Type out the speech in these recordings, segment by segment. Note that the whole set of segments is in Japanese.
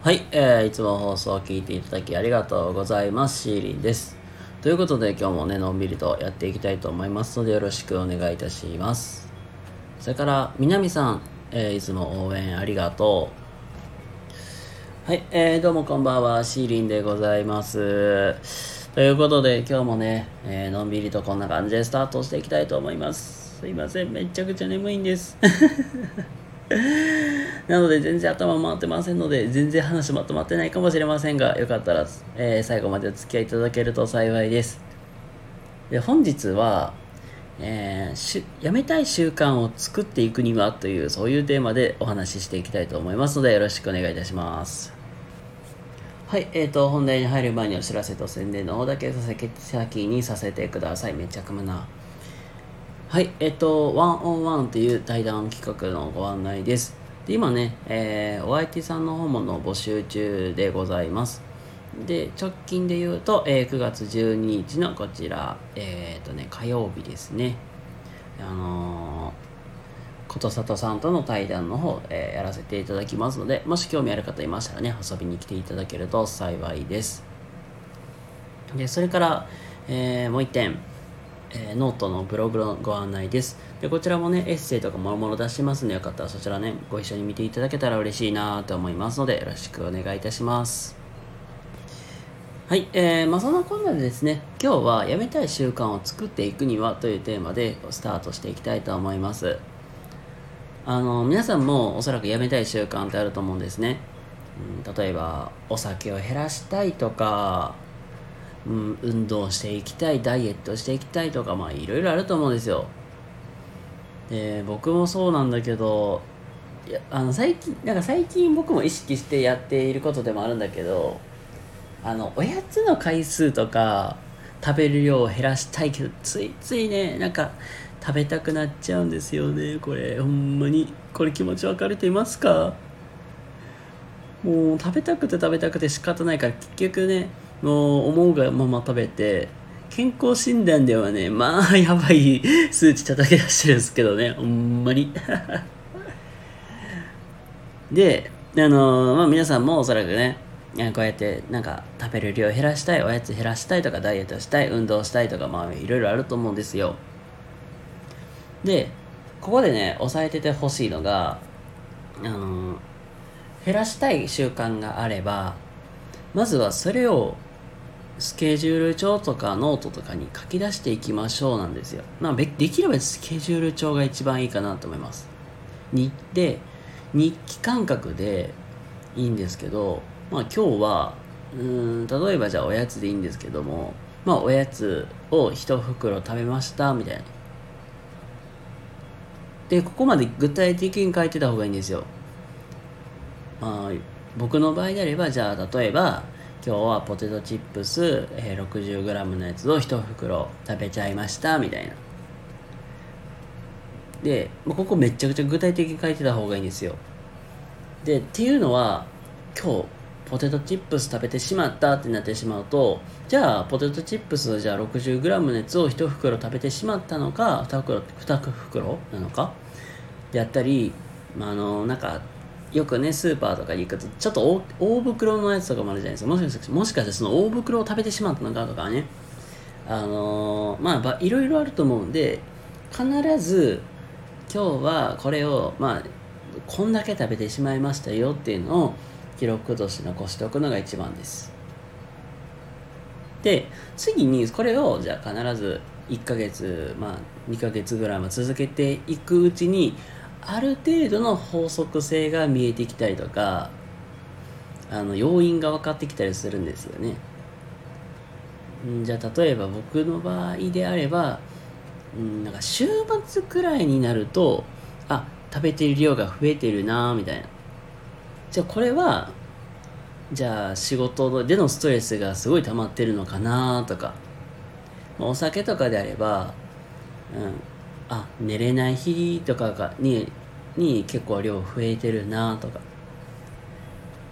はい、えー、いつも放送を聞いていただきありがとうございます。シーリンです。ということで今日もね、のんびりとやっていきたいと思いますのでよろしくお願いいたします。それから、南さん、えー、いつも応援ありがとう。はい、えー、どうもこんばんは、シーリンでございます。ということで今日もね、えー、のんびりとこんな感じでスタートしていきたいと思います。すいません、めちゃくちゃ眠いんです。なので全然頭回ってませんので、全然話まとまってないかもしれませんが、よかったら、えー、最後までお付き合いいただけると幸いです。で、本日は、えー、しやめたい習慣を作っていくにはという、そういうテーマでお話ししていきたいと思いますので、よろしくお願いいたします。はい、えーと、本題に入る前にお知らせと宣伝の方だけさせ先にさせてください。めちゃくむな。はい、えっと、ワンオンワンという対談企画のご案内です。で今ね、えー、お相手さんの訪問の募集中でございます。で、直近で言うと、えー、9月12日のこちら、えっ、とね、火曜日ですね。あの、ことさとさんとの対談の方、えー、やらせていただきますので、もし興味ある方いましたらね、遊びに来ていただけると幸いです。で、それから、えー、もう一点、えー、ノートのブログのご案内です。で、こちらもね、エッセイとかもろもろ出してますので、よかったらそちらね、ご一緒に見ていただけたら嬉しいなと思いますので、よろしくお願いいたします。はい、えー、まあそんなこんなでですね、今日はやめたい習慣を作っていくにはというテーマでスタートしていきたいと思います。あの、皆さんもおそらくやめたい習慣ってあると思うんですね。うん、例えば、お酒を減らしたいとか、うん、運動していきたいダイエットしていきたいとかまあいろいろあると思うんですよ。で僕もそうなんだけどいやあの最近なんか最近僕も意識してやっていることでもあるんだけどあのおやつの回数とか食べる量を減らしたいけどついついねなんか食べたくなっちゃうんですよねこれ。ほんまに。これ気持ち分かれていますか？もう食べたくて食べたくて仕方ないから結局ねもう思うがまま食べて健康診断ではねまあやばい 数値叩き出してるんですけどねほんまに。であのまあ皆さんもおそらくねこうやってなんか食べる量減らしたいおやつ減らしたいとかダイエットしたい運動したいとかまあいろいろあると思うんですよ。でここでね押さえててほしいのがあの減らしたい習慣があればまずはそれをスケジュール帳とかノートとかに書き出していきましょうなんですよ。まあ、できればスケジュール帳が一番いいかなと思います。にで、日記感覚でいいんですけど、まあ今日は、うん、例えばじゃあおやつでいいんですけども、まあおやつを一袋食べましたみたいな。で、ここまで具体的に書いてた方がいいんですよ。まあ、僕の場合であれば、じゃあ例えば、今日はポテトチップス、えー、60g のやつを1袋食べちゃいましたみたいな。で、ここめちゃくちゃ具体的に書いてた方がいいんですよ。でっていうのは今日ポテトチップス食べてしまったってなってしまうとじゃあポテトチップスじゃあ 60g のやつを1袋食べてしまったのか2袋 ,2 袋なのか？であったり、まあ、あのなんかよくねスーパーとかに行くとちょっと大袋のやつとかもあるじゃないですか。もしかしてもしかしてその大袋を食べてしまったのかとかね。あのー、まあいろいろあると思うんで必ず今日はこれをまあこんだけ食べてしまいましたよっていうのを記録として残しておくのが一番です。で次にこれをじゃあ必ず1ヶ月まあ2ヶ月ぐらいも続けていくうちにある程度の法則性が見えてきたりとかあの要因が分かってきたりするんですよね。じゃあ例えば僕の場合であればんなんか週末くらいになるとあ食べてる量が増えてるなみたいな。じゃあこれはじゃあ仕事でのストレスがすごい溜まってるのかなとか。お酒とかであれば、うん、あ寝れない日とかがにに結構量増えてるなとか。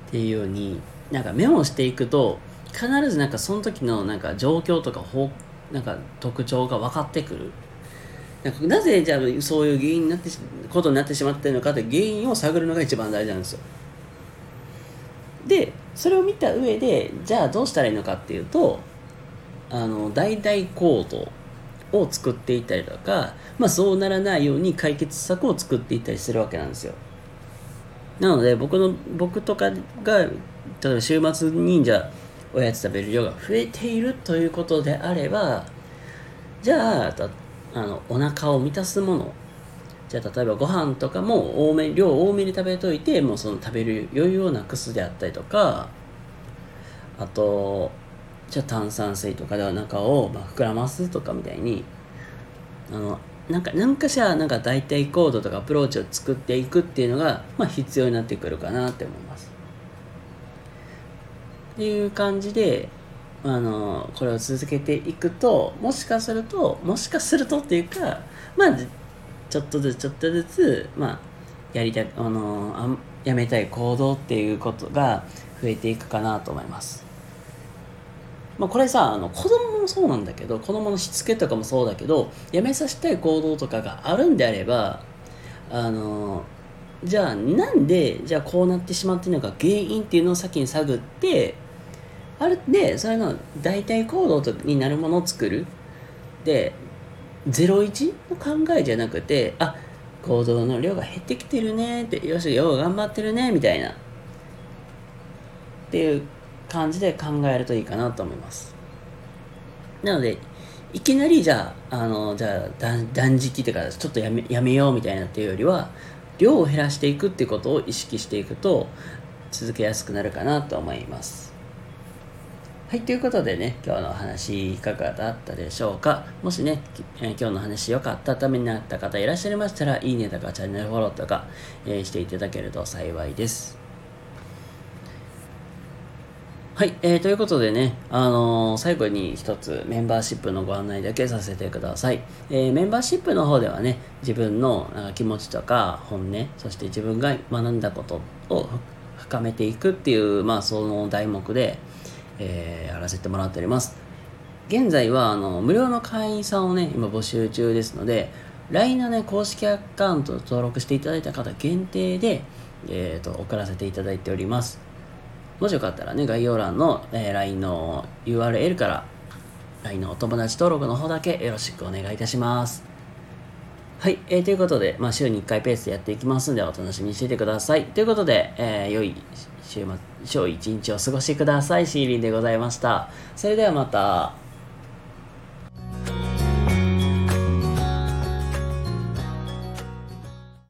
っていうようになんかメモしていくと必ずなんかその時のなんか状況とかほなんか特徴が分かってくる。なんかなぜじゃあそういう原因になってことになってしまってるのかって原因を探るのが一番大事なんですよ。でそれを見た上でじゃあどうしたらいいのかっていうとあの代々行動を作っていたりとか、まあ、そうならないように解決策を作っていったりするわけなんですよ。なので僕の僕とかが例えば週末忍者おやつ食べる量が増えているということであればじゃああのお腹を満たすものじゃあ例えばご飯とかも多め量多めに食べといてもうその食べる余裕をなくすであったりとかあとじゃあ炭酸水とかでお腹をまあ膨らますとかみたいにあのなんか何かしらなんか代替コードとかアプローチを作っていくっていうのが、まあ、必要になってくるかなって思います。っていう感じであのこれを続けていくともしかするともしかするとっていうかまあちょっとずつちょっとずつまあやりたいあのやめたい行動っていうことが増えていくかなと思います。まあ、これさあの子供もそうなんだけど子供のしつけとかもそうだけどやめさせたい行動とかがあるんであればあのじゃあなんでじゃあこうなってしまってるのか原因っていうのを先に探ってあるでそれの代替行動になるものを作る。で01の考えじゃなくてあ行動の量が減ってきてるねってよしよう頑張ってるねみたいな。っていう感じで考えるといいかなと思います。なのでいきなりじゃああのじゃあ断食っていうかちょっとやめやめようみたいなっていうよりは量を減らしていくっていうことを意識していくと続けやすくなるかなと思います。はい、ということでね、今日のお話いかがだったでしょうか？もしね、えー、今日の話良かったためになった方いらっしゃいましたら、いいねとかチャンネルフォローとか、えー、していただけると幸いです。はい、えー、ということでね、あのー、最後に一つメンバーシップのご案内だけさせてください。えー、メンバーシップの方ではね、自分の気持ちとか本音、そして自分が学んだことを深めていくっていう、まあ、その題目で、えー、やらせてもらっております。現在は、あの、無料の会員さんをね、今募集中ですので、LINE のね、公式アカウント登録していただいた方限定で、えっ、と、送らせていただいております。もしよかったらね、概要欄の、えー、LINE の URL から LINE のお友達登録の方だけよろしくお願いいたします。はい、えー、ということで、まあ、週に1回ペースでやっていきますので、お楽しみにしていてください。ということで、えー、良い週末、週一日を過ごしてください。シーリンでございました。それではまた。